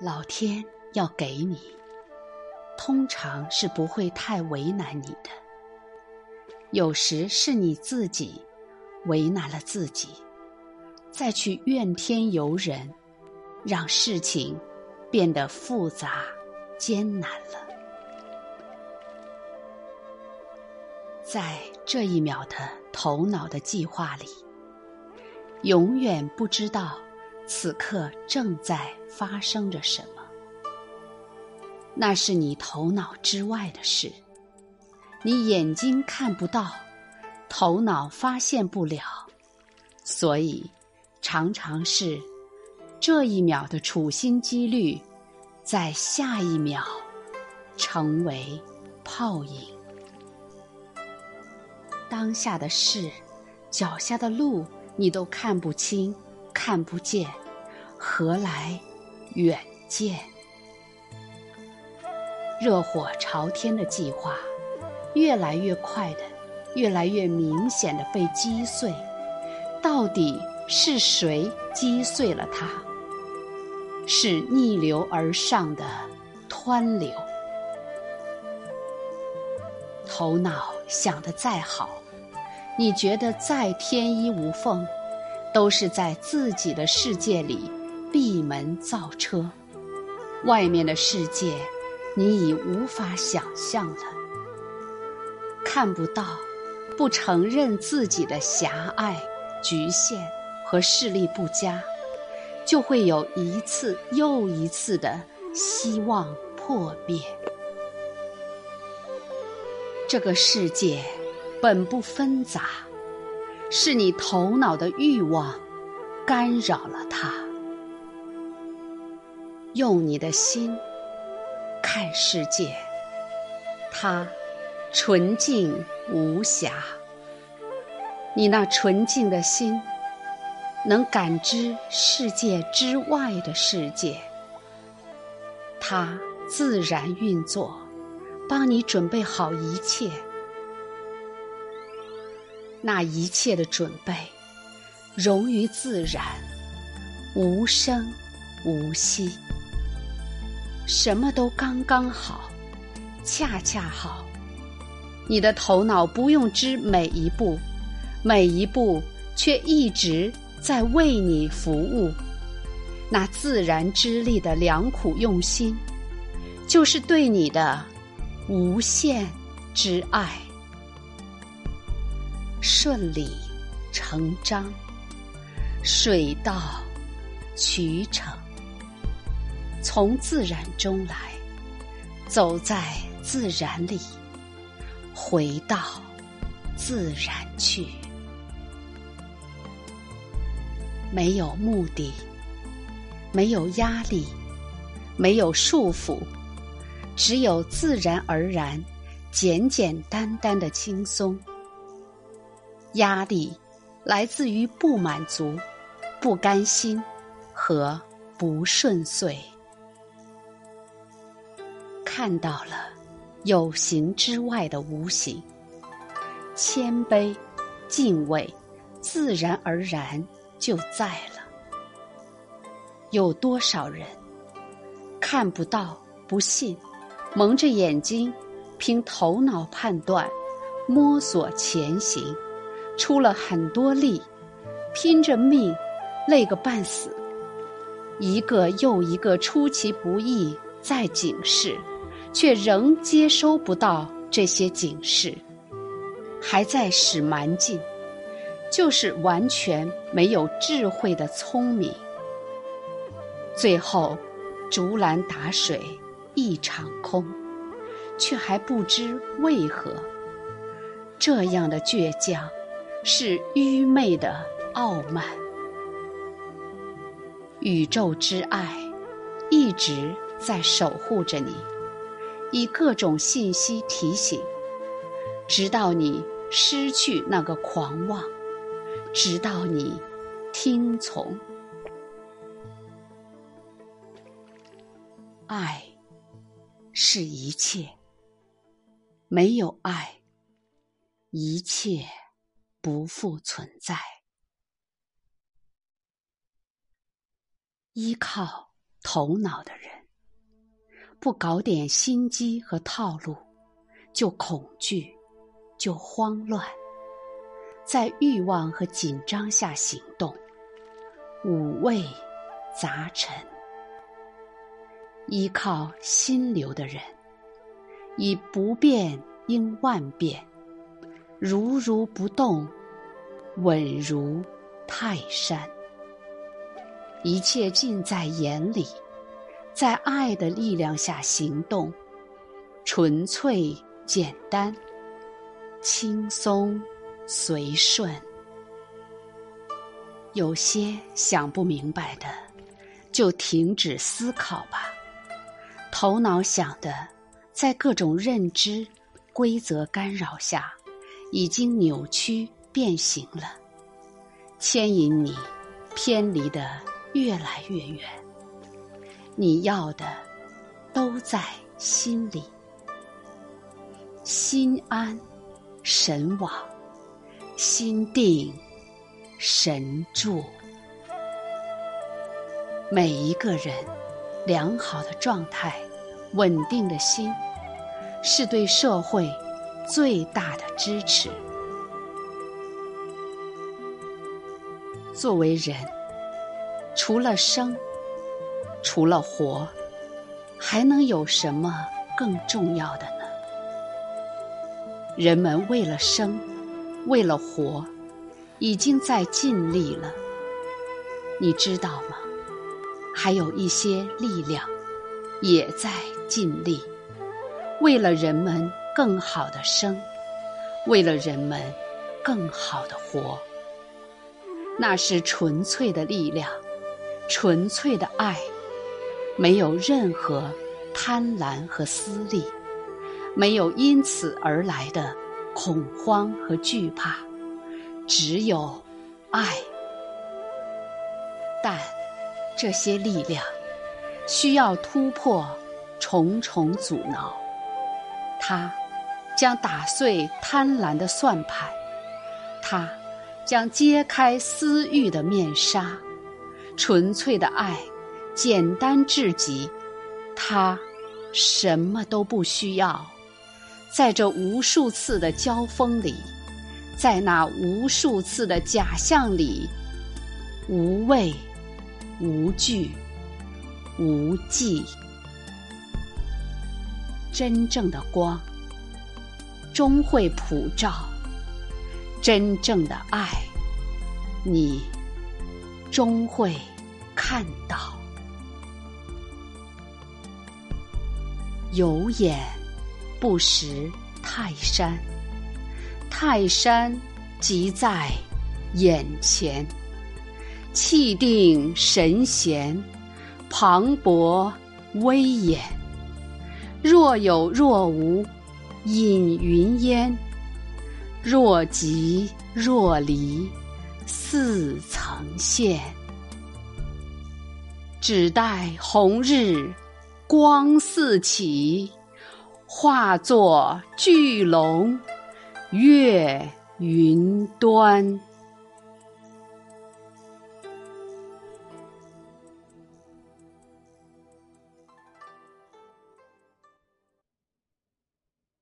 老天要给你，通常是不会太为难你的。有时是你自己为难了自己，再去怨天尤人，让事情变得复杂艰难了。在这一秒的头脑的计划里，永远不知道。此刻正在发生着什么？那是你头脑之外的事，你眼睛看不到，头脑发现不了，所以常常是这一秒的处心积虑，在下一秒成为泡影。当下的事，脚下的路，你都看不清。看不见，何来远见？热火朝天的计划，越来越快的，越来越明显的被击碎。到底是谁击碎了它？是逆流而上的湍流。头脑想的再好，你觉得再天衣无缝。都是在自己的世界里闭门造车，外面的世界你已无法想象了。看不到，不承认自己的狭隘、局限和视力不佳，就会有一次又一次的希望破灭。这个世界本不纷杂。是你头脑的欲望干扰了它。用你的心看世界，它纯净无瑕。你那纯净的心能感知世界之外的世界，它自然运作，帮你准备好一切。那一切的准备，融于自然，无声无息，什么都刚刚好，恰恰好。你的头脑不用知每一步，每一步却一直在为你服务。那自然之力的良苦用心，就是对你的无限之爱。顺理成章，水到渠成，从自然中来，走在自然里，回到自然去。没有目的，没有压力，没有束缚，只有自然而然、简简单单的轻松。压力来自于不满足、不甘心和不顺遂。看到了有形之外的无形，谦卑、敬畏，自然而然就在了。有多少人看不到、不信，蒙着眼睛，凭头脑判断，摸索前行。出了很多力，拼着命，累个半死。一个又一个出其不意在警示，却仍接收不到这些警示，还在使蛮劲，就是完全没有智慧的聪明。最后，竹篮打水一场空，却还不知为何这样的倔强。是愚昧的傲慢。宇宙之爱一直在守护着你，以各种信息提醒，直到你失去那个狂妄，直到你听从。爱是一切，没有爱，一切。不复存在，依靠头脑的人，不搞点心机和套路，就恐惧，就慌乱，在欲望和紧张下行动，五味杂陈。依靠心流的人，以不变应万变，如如不动，稳如泰山。一切尽在眼里，在爱的力量下行动，纯粹、简单、轻松、随顺。有些想不明白的，就停止思考吧。头脑想的，在各种认知、规则干扰下，已经扭曲变形了，牵引你偏离的。越来越远，你要的都在心里，心安神往，心定神住。每一个人良好的状态、稳定的心，是对社会最大的支持。作为人。除了生，除了活，还能有什么更重要的呢？人们为了生，为了活，已经在尽力了。你知道吗？还有一些力量也在尽力，为了人们更好的生，为了人们更好的活。那是纯粹的力量。纯粹的爱，没有任何贪婪和私利，没有因此而来的恐慌和惧怕，只有爱。但这些力量需要突破重重阻挠，它将打碎贪婪的算盘，它将揭开私欲的面纱。纯粹的爱，简单至极，他什么都不需要。在这无数次的交锋里，在那无数次的假象里，无畏、无惧、无忌。真正的光终会普照，真正的爱，你。终会看到，有眼不识泰山，泰山即在眼前。气定神闲，磅礴威严。若有若无，隐云烟；若即若离。似曾现，只待红日光四起，化作巨龙跃云端。